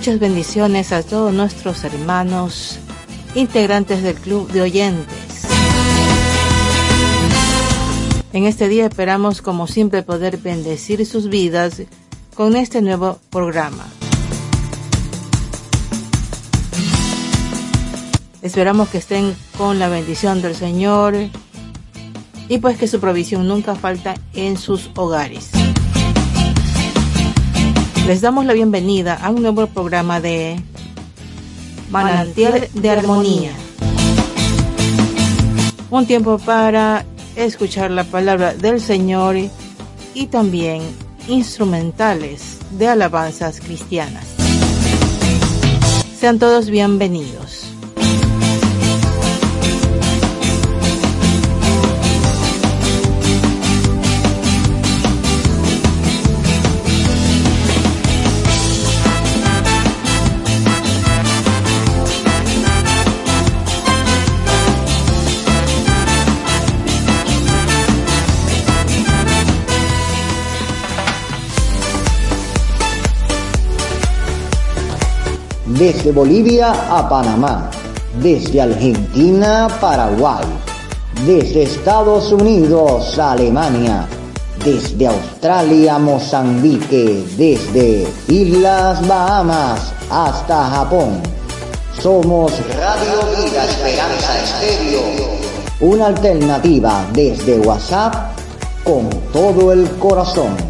Muchas bendiciones a todos nuestros hermanos integrantes del Club de Oyentes. En este día esperamos como siempre poder bendecir sus vidas con este nuevo programa. Esperamos que estén con la bendición del Señor y pues que su provisión nunca falta en sus hogares. Les damos la bienvenida a un nuevo programa de Manantial de Armonía. Un tiempo para escuchar la palabra del Señor y también instrumentales de alabanzas cristianas. Sean todos bienvenidos. Desde Bolivia a Panamá, desde Argentina a Paraguay, desde Estados Unidos a Alemania, desde Australia a Mozambique, desde Islas Bahamas hasta Japón. Somos Radio Vida Esperanza Estéreo, una alternativa desde WhatsApp con todo el corazón.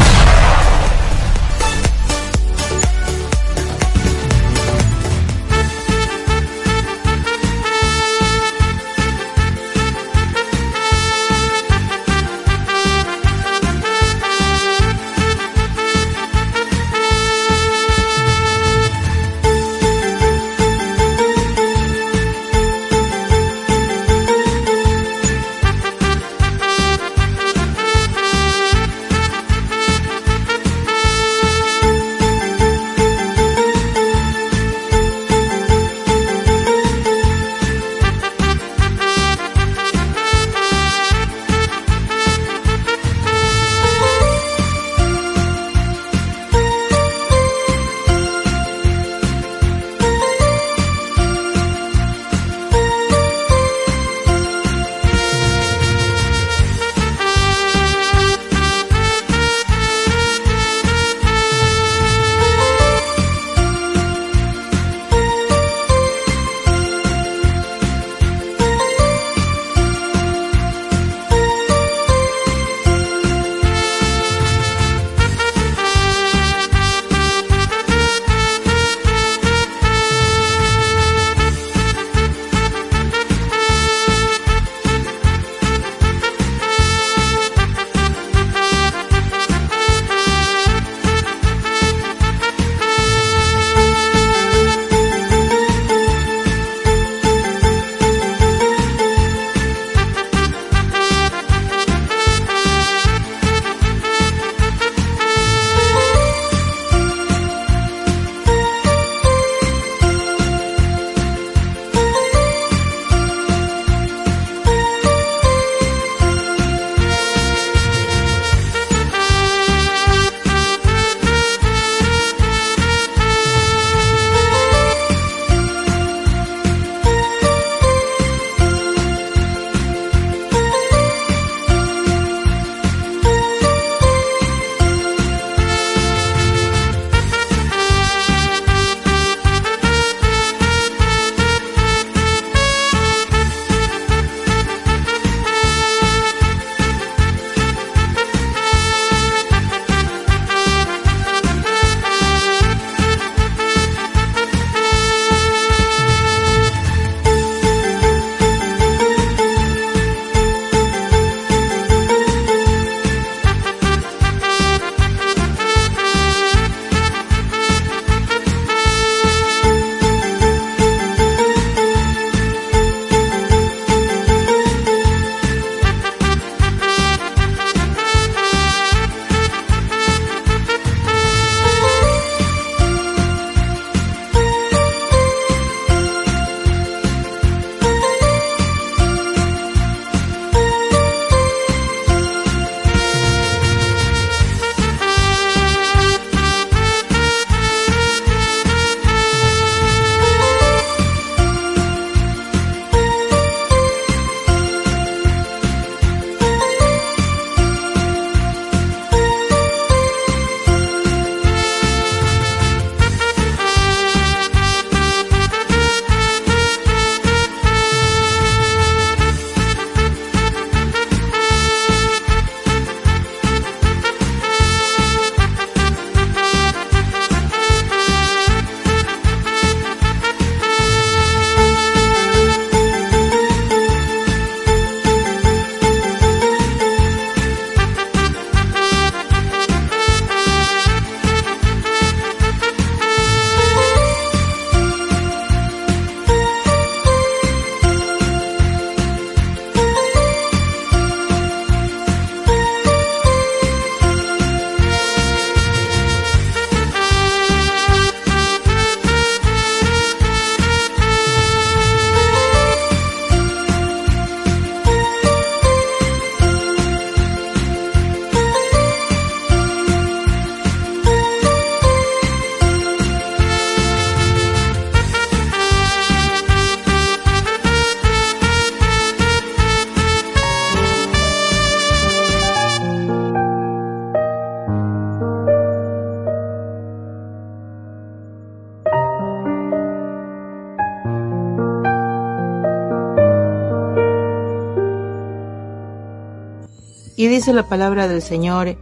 Dice la palabra del Señor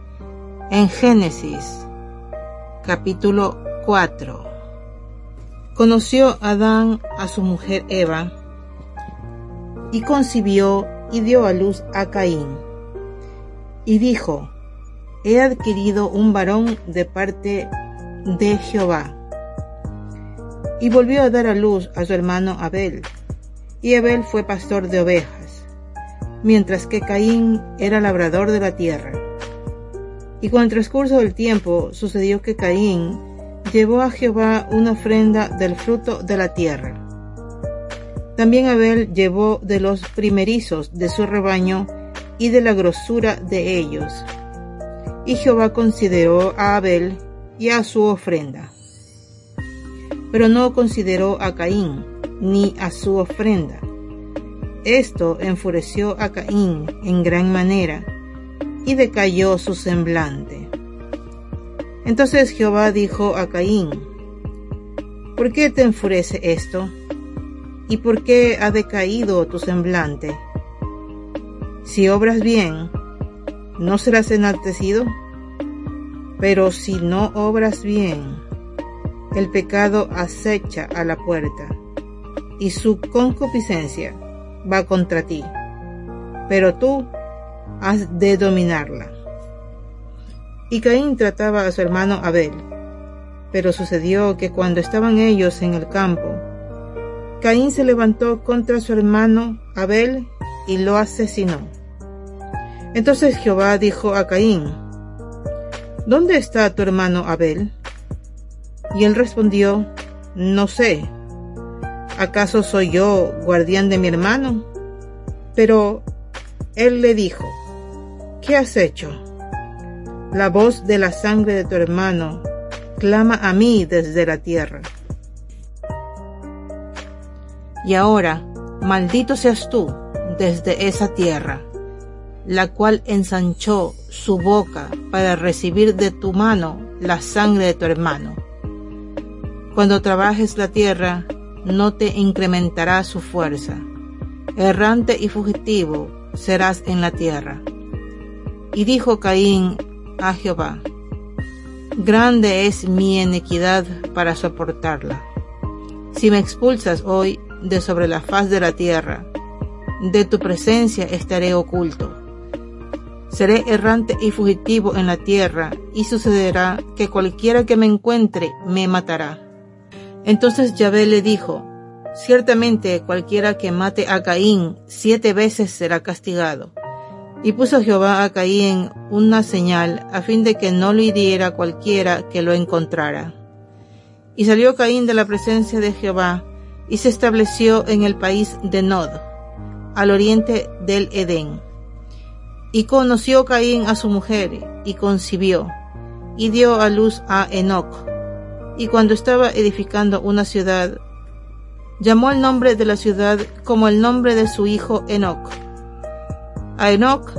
en Génesis capítulo 4. Conoció Adán a su mujer Eva y concibió y dio a luz a Caín. Y dijo, he adquirido un varón de parte de Jehová. Y volvió a dar a luz a su hermano Abel. Y Abel fue pastor de ovejas, mientras que Caín era labrador de la tierra. Y con el transcurso del tiempo sucedió que Caín llevó a Jehová una ofrenda del fruto de la tierra. También Abel llevó de los primerizos de su rebaño y de la grosura de ellos. Y Jehová consideró a Abel y a su ofrenda. Pero no consideró a Caín ni a su ofrenda. Esto enfureció a Caín en gran manera y decayó su semblante. Entonces Jehová dijo a Caín, ¿por qué te enfurece esto? ¿Y por qué ha decaído tu semblante? Si obras bien, ¿no serás enaltecido? Pero si no obras bien, el pecado acecha a la puerta, y su concupiscencia va contra ti. Pero tú has de dominarla. Y Caín trataba a su hermano Abel. Pero sucedió que cuando estaban ellos en el campo, Caín se levantó contra su hermano Abel y lo asesinó. Entonces Jehová dijo a Caín, ¿Dónde está tu hermano Abel? Y él respondió, No sé. ¿Acaso soy yo guardián de mi hermano? Pero él le dijo, ¿qué has hecho? La voz de la sangre de tu hermano clama a mí desde la tierra. Y ahora, maldito seas tú desde esa tierra, la cual ensanchó su boca para recibir de tu mano la sangre de tu hermano. Cuando trabajes la tierra, no te incrementará su fuerza. Errante y fugitivo serás en la tierra. Y dijo Caín a Jehová, Grande es mi iniquidad para soportarla. Si me expulsas hoy de sobre la faz de la tierra, de tu presencia estaré oculto. Seré errante y fugitivo en la tierra, y sucederá que cualquiera que me encuentre me matará. Entonces Yahvé le dijo, Ciertamente cualquiera que mate a Caín siete veces será castigado. Y puso Jehová a Caín una señal a fin de que no lo hiriera cualquiera que lo encontrara. Y salió Caín de la presencia de Jehová y se estableció en el país de Nod, al oriente del Edén. Y conoció Caín a su mujer y concibió y dio a luz a Enoc. Y cuando estaba edificando una ciudad, llamó el nombre de la ciudad como el nombre de su hijo Enoc. A Enoc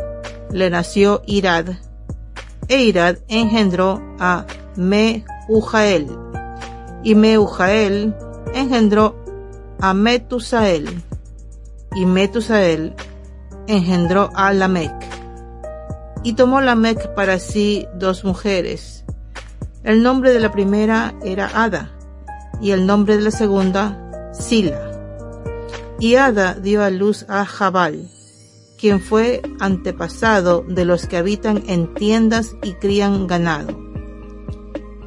le nació Irad, e Irad engendró a Mehujael, y Mehujael engendró a Metusael, y Metusael engendró a Lamec. Y tomó Lamec para sí dos mujeres. El nombre de la primera era Ada, y el nombre de la segunda Sila. Y Ada dio a luz a Jabal, quien fue antepasado de los que habitan en tiendas y crían ganado.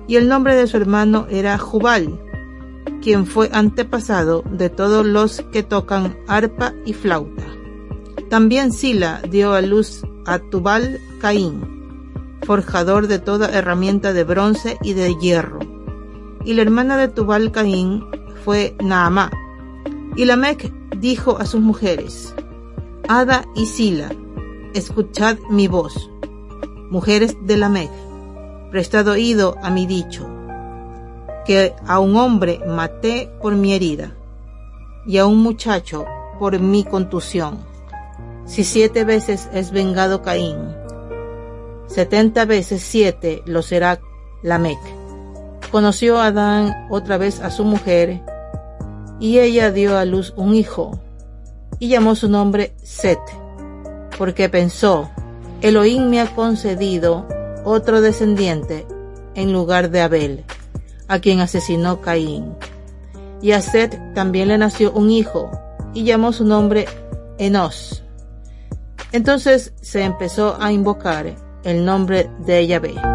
Y el nombre de su hermano era Jubal, quien fue antepasado de todos los que tocan arpa y flauta. También Sila dio a luz a Tubal Caín, forjador de toda herramienta de bronce y de hierro. Y la hermana de Tubal Caín fue Naamá. Y Lamec dijo a sus mujeres, Ada y Sila, escuchad mi voz. Mujeres de Lamec, prestad oído a mi dicho, que a un hombre maté por mi herida, y a un muchacho por mi contusión. Si siete veces es vengado Caín, setenta veces siete lo será Lamec. Conoció Adán otra vez a su mujer, y ella dio a luz un hijo, y llamó su nombre Set, porque pensó, Elohim me ha concedido otro descendiente en lugar de Abel, a quien asesinó Caín. Y a Seth también le nació un hijo, y llamó su nombre Enos. Entonces se empezó a invocar el nombre de Yahvé.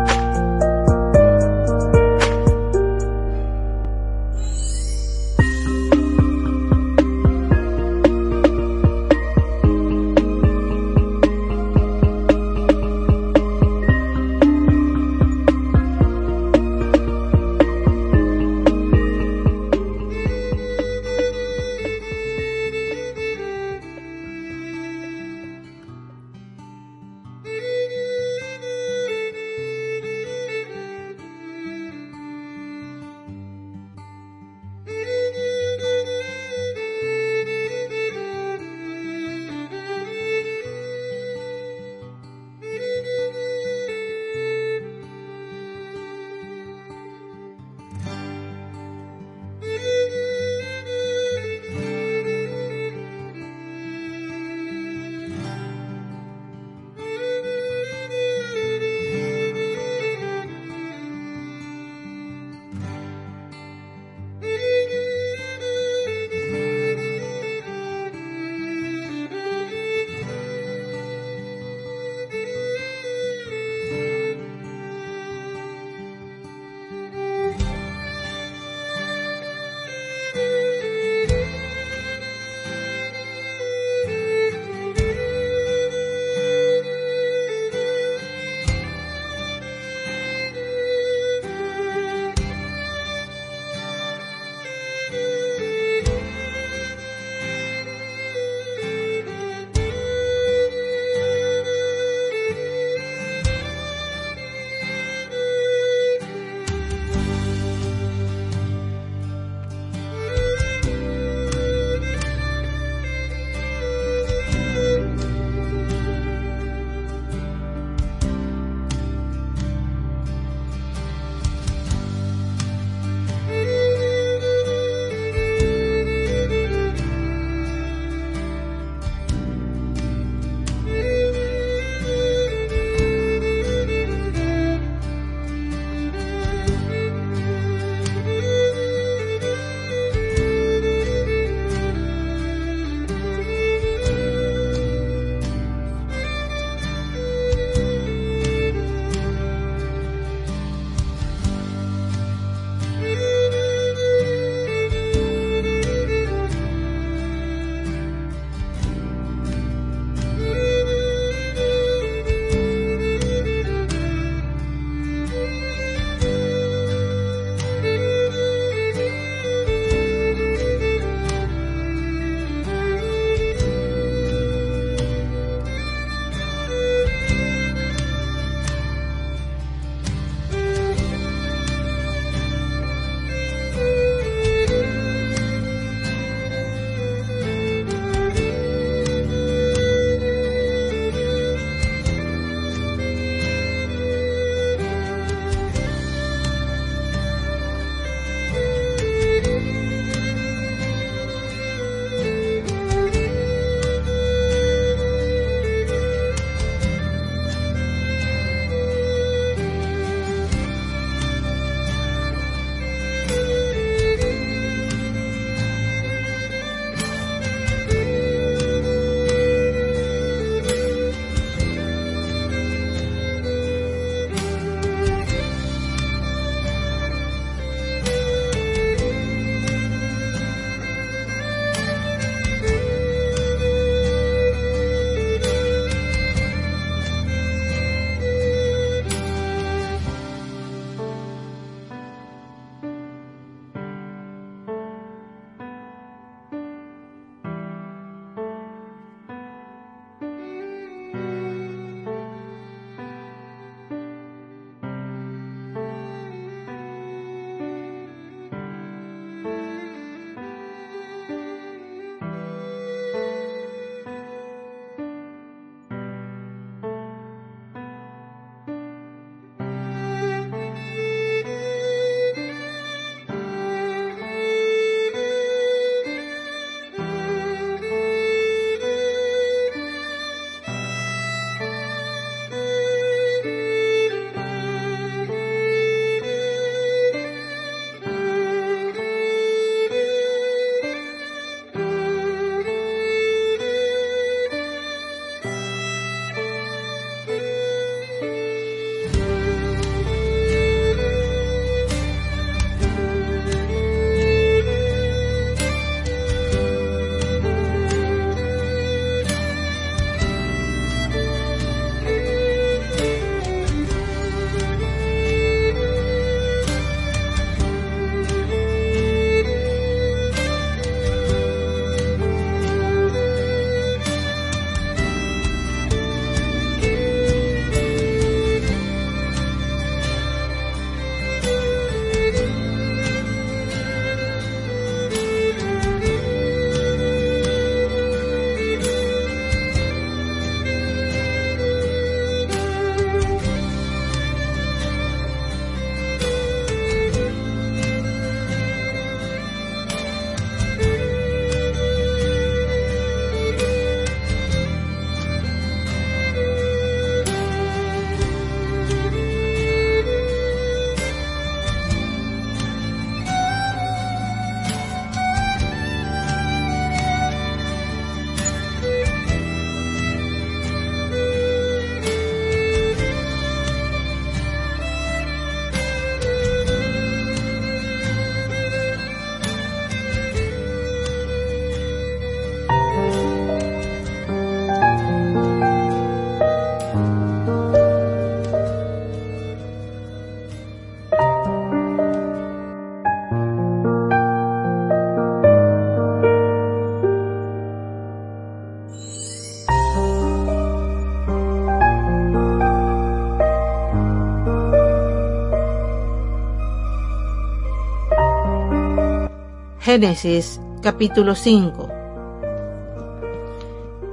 Génesis capítulo 5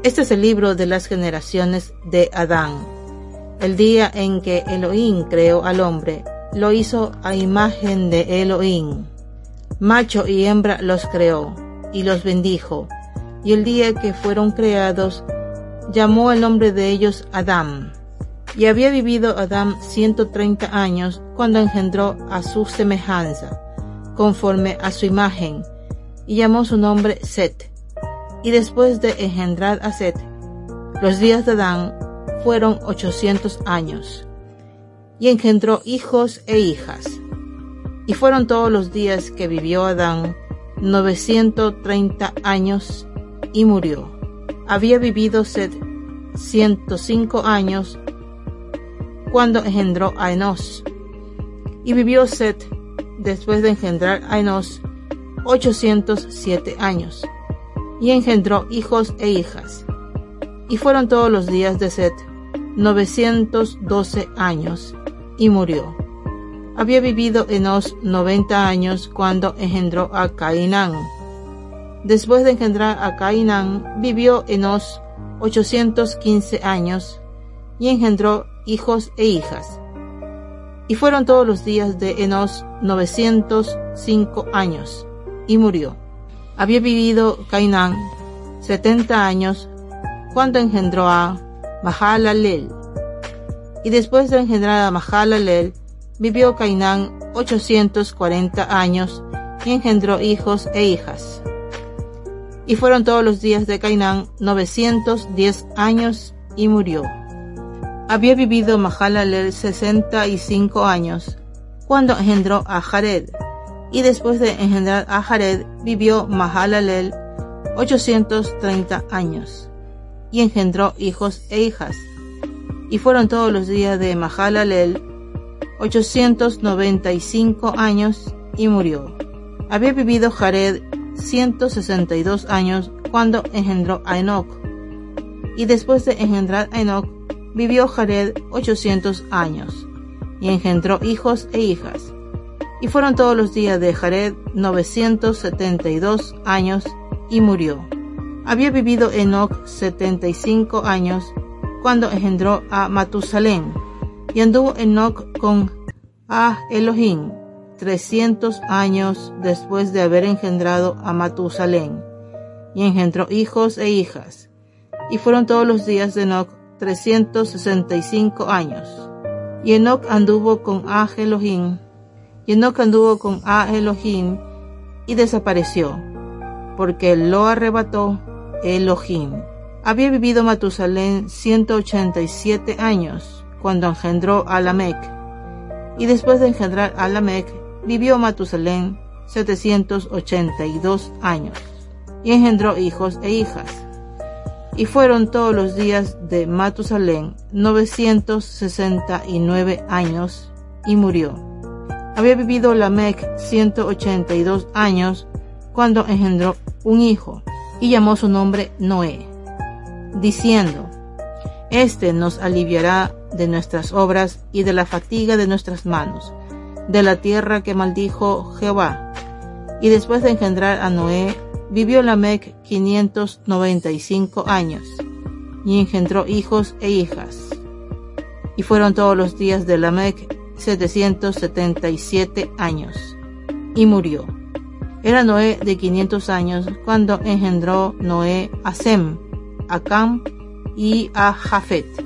Este es el libro de las generaciones de Adán. El día en que Elohim creó al hombre, lo hizo a imagen de Elohim. Macho y hembra los creó y los bendijo. Y el día que fueron creados, llamó el nombre de ellos Adán. Y había vivido Adán ciento treinta años cuando engendró a su semejanza conforme a su imagen, y llamó su nombre Set. Y después de engendrar a Set, los días de Adán fueron ochocientos años, y engendró hijos e hijas. Y fueron todos los días que vivió Adán novecientos treinta años y murió. Había vivido Set ciento cinco años cuando engendró a Enos. Y vivió Set después de engendrar a Enos 807 años, y engendró hijos e hijas. Y fueron todos los días de Set 912 años, y murió. Había vivido Enos 90 años cuando engendró a Cainán. Después de engendrar a Cainán, vivió Enos 815 años, y engendró hijos e hijas. Y fueron todos los días de Enos 905 años, y murió. Había vivido Cainán 70 años cuando engendró a Mahalalel. Y después de engendrar a Mahalalel, vivió Cainán 840 años y engendró hijos e hijas. Y fueron todos los días de Cainán 910 años y murió. Había vivido Mahalalel 65 años cuando engendró a Jared, y después de engendrar a Jared vivió Mahalalel 830 años, y engendró hijos e hijas. Y fueron todos los días de Mahalalel 895 años y murió. Había vivido Jared 162 años cuando engendró a Enoch, y después de engendrar a Enoch vivió Jared 800 años, y engendró hijos e hijas. Y fueron todos los días de Jared 972 años, y murió. Había vivido Enoch 75 años, cuando engendró a Matusalén, y anduvo Enoch con a Elohim 300 años después de haber engendrado a Matusalén, y engendró hijos e hijas. Y fueron todos los días de Enoch 365 años. Y Enoch anduvo con Ah Elohim, y Enoch anduvo con Ah Elohim y desapareció, porque lo arrebató Elohim. Había vivido Matusalén 187 años cuando engendró a y después de engendrar a Lamec, vivió Matusalén 782 años, y engendró hijos e hijas y fueron todos los días de Matusalén 969 años y murió. Había vivido Lamec 182 años cuando engendró un hijo y llamó su nombre Noé, diciendo, Este nos aliviará de nuestras obras y de la fatiga de nuestras manos, de la tierra que maldijo Jehová. Y después de engendrar a Noé, Vivió Lamec 595 años y engendró hijos e hijas. Y fueron todos los días de Lamec 777 años y murió. Era Noé de 500 años cuando engendró Noé a Sem, a Cam y a Jafet.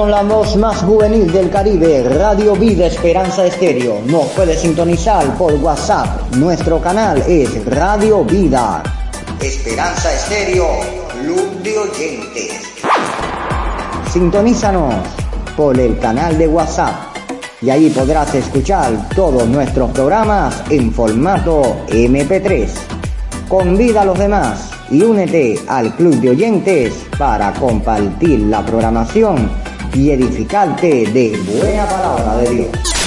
Somos la voz más juvenil del Caribe, Radio Vida Esperanza Estéreo. Nos puede sintonizar por WhatsApp. Nuestro canal es Radio Vida. Esperanza Estéreo, Club de Oyentes. Sintonízanos por el canal de WhatsApp y ahí podrás escuchar todos nuestros programas en formato MP3. Convida a los demás y únete al club de oyentes para compartir la programación y edificarte de buena palabra de Dios.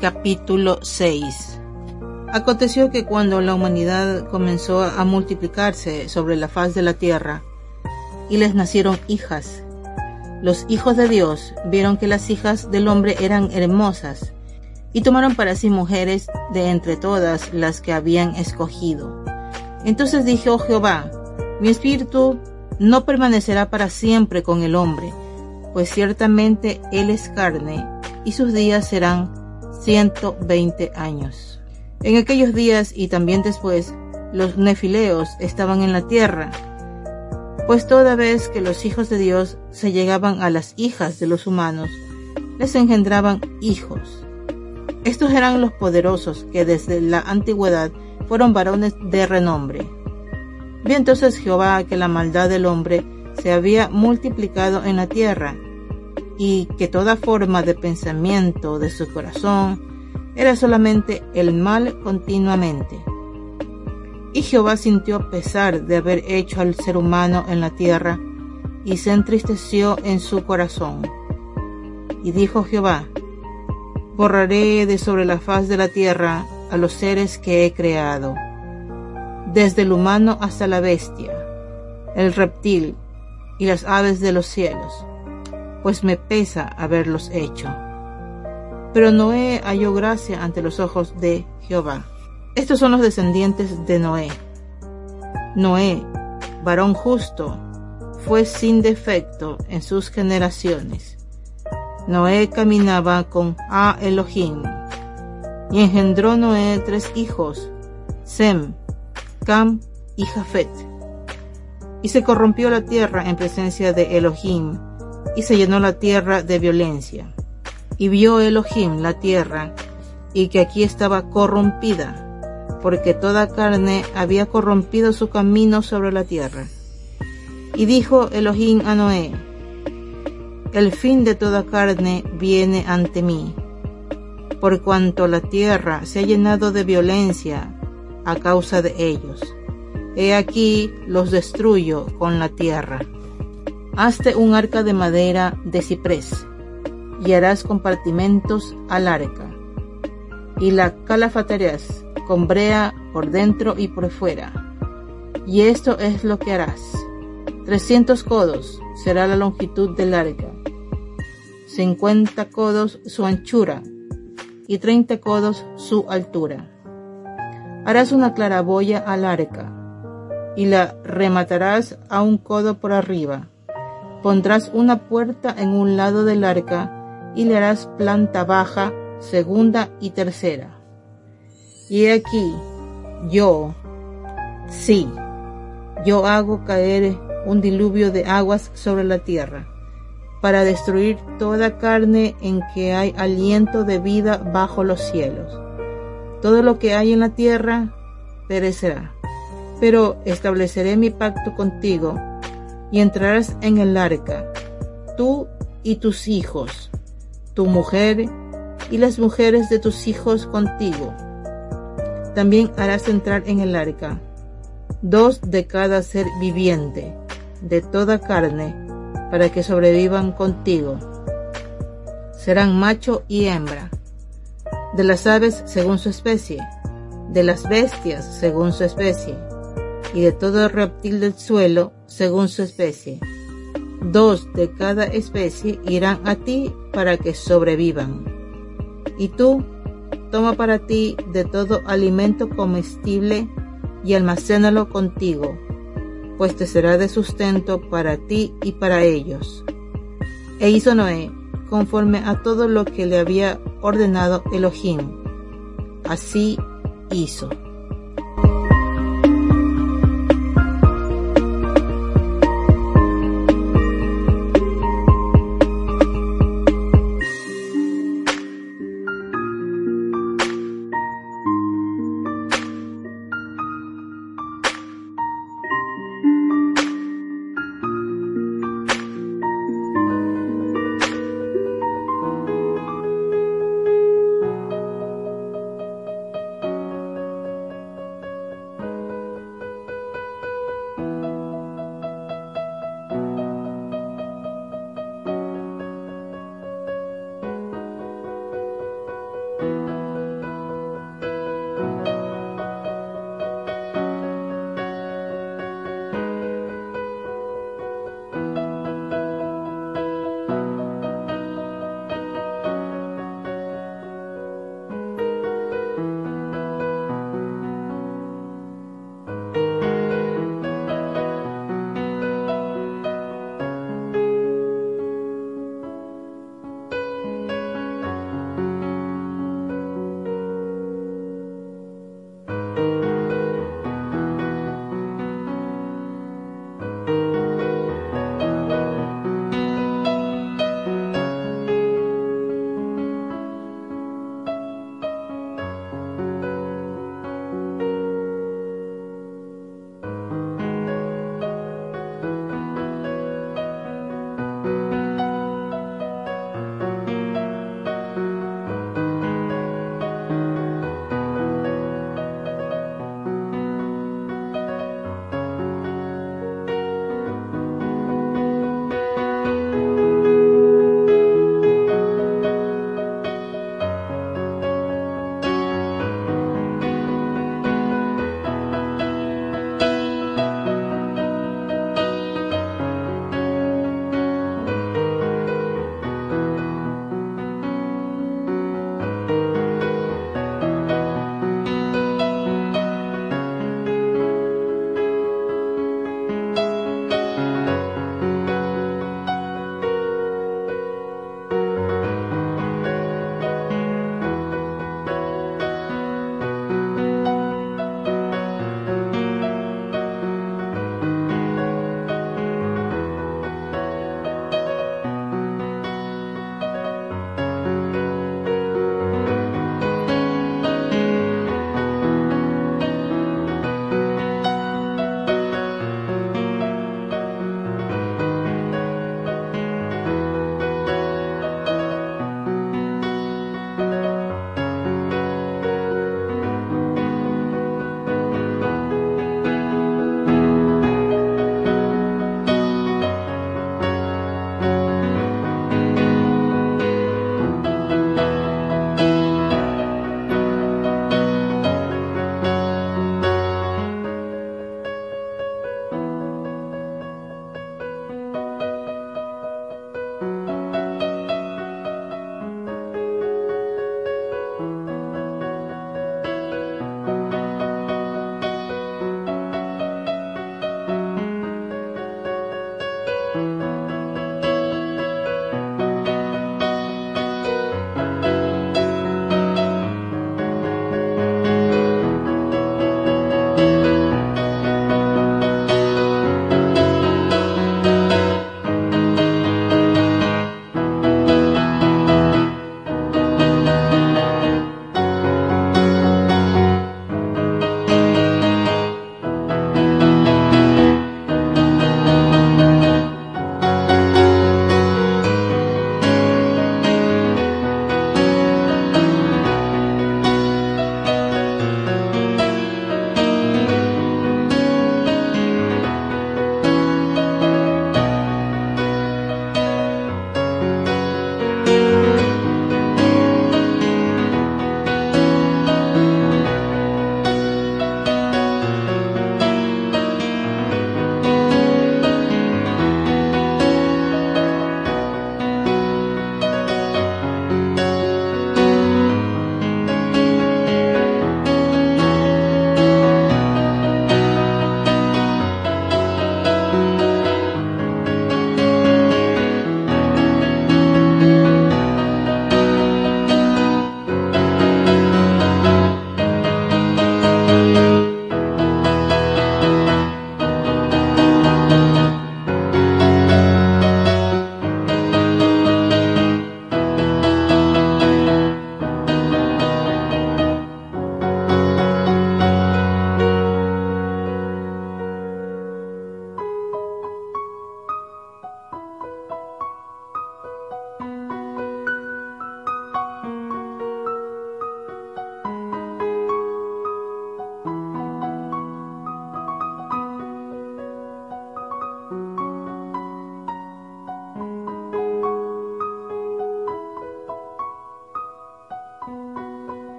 Capítulo 6 Aconteció que cuando la humanidad comenzó a multiplicarse sobre la faz de la tierra, y les nacieron hijas, los hijos de Dios vieron que las hijas del hombre eran hermosas, y tomaron para sí mujeres de entre todas las que habían escogido. Entonces dijo Jehová, mi espíritu no permanecerá para siempre con el hombre, pues ciertamente él es carne, y sus días serán 120 años. En aquellos días y también después, los nefileos estaban en la tierra, pues toda vez que los hijos de Dios se llegaban a las hijas de los humanos, les engendraban hijos. Estos eran los poderosos que desde la antigüedad fueron varones de renombre. Vi entonces Jehová que la maldad del hombre se había multiplicado en la tierra, y que toda forma de pensamiento de su corazón era solamente el mal continuamente. Y Jehová sintió pesar de haber hecho al ser humano en la tierra y se entristeció en su corazón. Y dijo Jehová, borraré de sobre la faz de la tierra a los seres que he creado, desde el humano hasta la bestia, el reptil y las aves de los cielos pues me pesa haberlos hecho. Pero Noé halló gracia ante los ojos de Jehová. Estos son los descendientes de Noé. Noé, varón justo, fue sin defecto en sus generaciones. Noé caminaba con A Elohim, y engendró Noé tres hijos, Sem, Cam y Jafet. Y se corrompió la tierra en presencia de Elohim, y se llenó la tierra de violencia. Y vio Elohim la tierra, y que aquí estaba corrompida, porque toda carne había corrompido su camino sobre la tierra. Y dijo Elohim a Noé, el fin de toda carne viene ante mí, por cuanto la tierra se ha llenado de violencia a causa de ellos. He aquí los destruyo con la tierra. Hazte un arca de madera de ciprés, y harás compartimentos al arca, y la calafatearás con brea por dentro y por fuera. Y esto es lo que harás. Trescientos codos será la longitud del arca, cincuenta codos su anchura, y treinta codos su altura. Harás una claraboya al arca, y la rematarás a un codo por arriba Pondrás una puerta en un lado del arca y le harás planta baja, segunda y tercera. Y aquí, yo, sí, yo hago caer un diluvio de aguas sobre la tierra, para destruir toda carne en que hay aliento de vida bajo los cielos. Todo lo que hay en la tierra perecerá. Pero estableceré mi pacto contigo y entrarás en el arca, tú y tus hijos, tu mujer y las mujeres de tus hijos contigo. También harás entrar en el arca dos de cada ser viviente, de toda carne, para que sobrevivan contigo. Serán macho y hembra, de las aves según su especie, de las bestias según su especie, y de todo reptil del suelo según su especie. Dos de cada especie irán a ti para que sobrevivan. Y tú, toma para ti de todo alimento comestible y almacénalo contigo, pues te será de sustento para ti y para ellos. E hizo Noé conforme a todo lo que le había ordenado Elohim. Así hizo.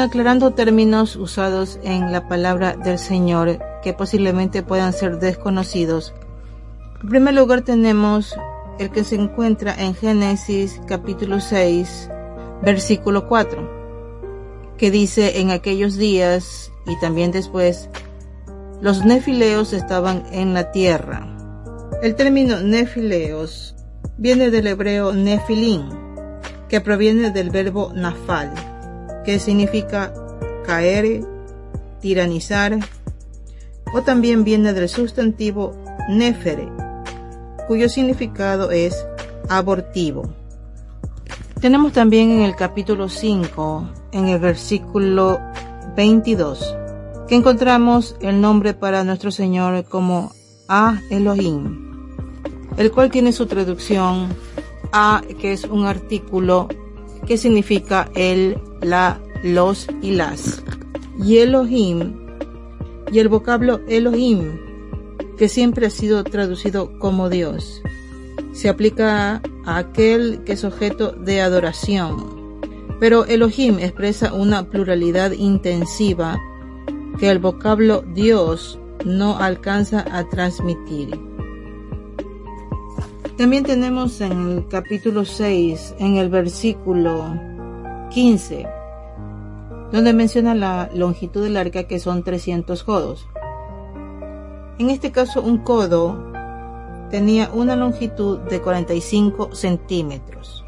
Aclarando términos usados en la palabra del Señor que posiblemente puedan ser desconocidos. En primer lugar tenemos el que se encuentra en Génesis capítulo 6, versículo 4, que dice en aquellos días y también después, los nefileos estaban en la tierra. El término nefileos viene del hebreo nefilín, que proviene del verbo nafal, que significa caer, tiranizar, o también viene del sustantivo nefere, cuyo significado es abortivo. Tenemos también en el capítulo 5, en el versículo 22, que encontramos el nombre para nuestro Señor como A Elohim, el cual tiene su traducción A, que es un artículo que significa el, la, los y las. Y Elohim, y el vocablo Elohim, que siempre ha sido traducido como Dios, se aplica a aquel que es objeto de adoración. Pero Elohim expresa una pluralidad intensiva que el vocablo Dios no alcanza a transmitir. También tenemos en el capítulo 6, en el versículo 15, donde menciona la longitud del arca que son 300 codos. En este caso un codo tenía una longitud de 45 centímetros.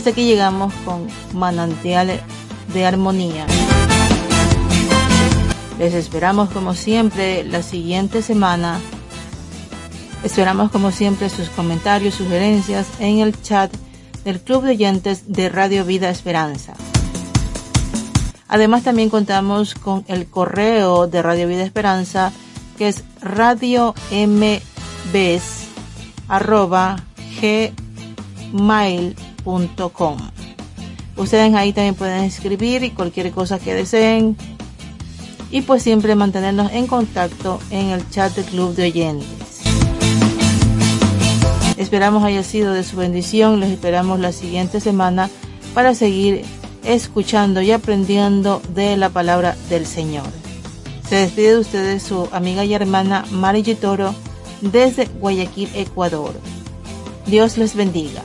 Hasta aquí llegamos con manantial de armonía. Les esperamos como siempre la siguiente semana. Esperamos como siempre sus comentarios, sugerencias en el chat del Club de Oyentes de Radio Vida Esperanza. Además también contamos con el correo de Radio Vida Esperanza que es radio arroba gmail Ustedes ahí también pueden escribir y cualquier cosa que deseen. Y pues siempre mantenernos en contacto en el chat del Club de Oyentes. Esperamos haya sido de su bendición. Les esperamos la siguiente semana para seguir escuchando y aprendiendo de la palabra del Señor. Se despide de ustedes su amiga y hermana Mari Toro desde Guayaquil, Ecuador. Dios les bendiga.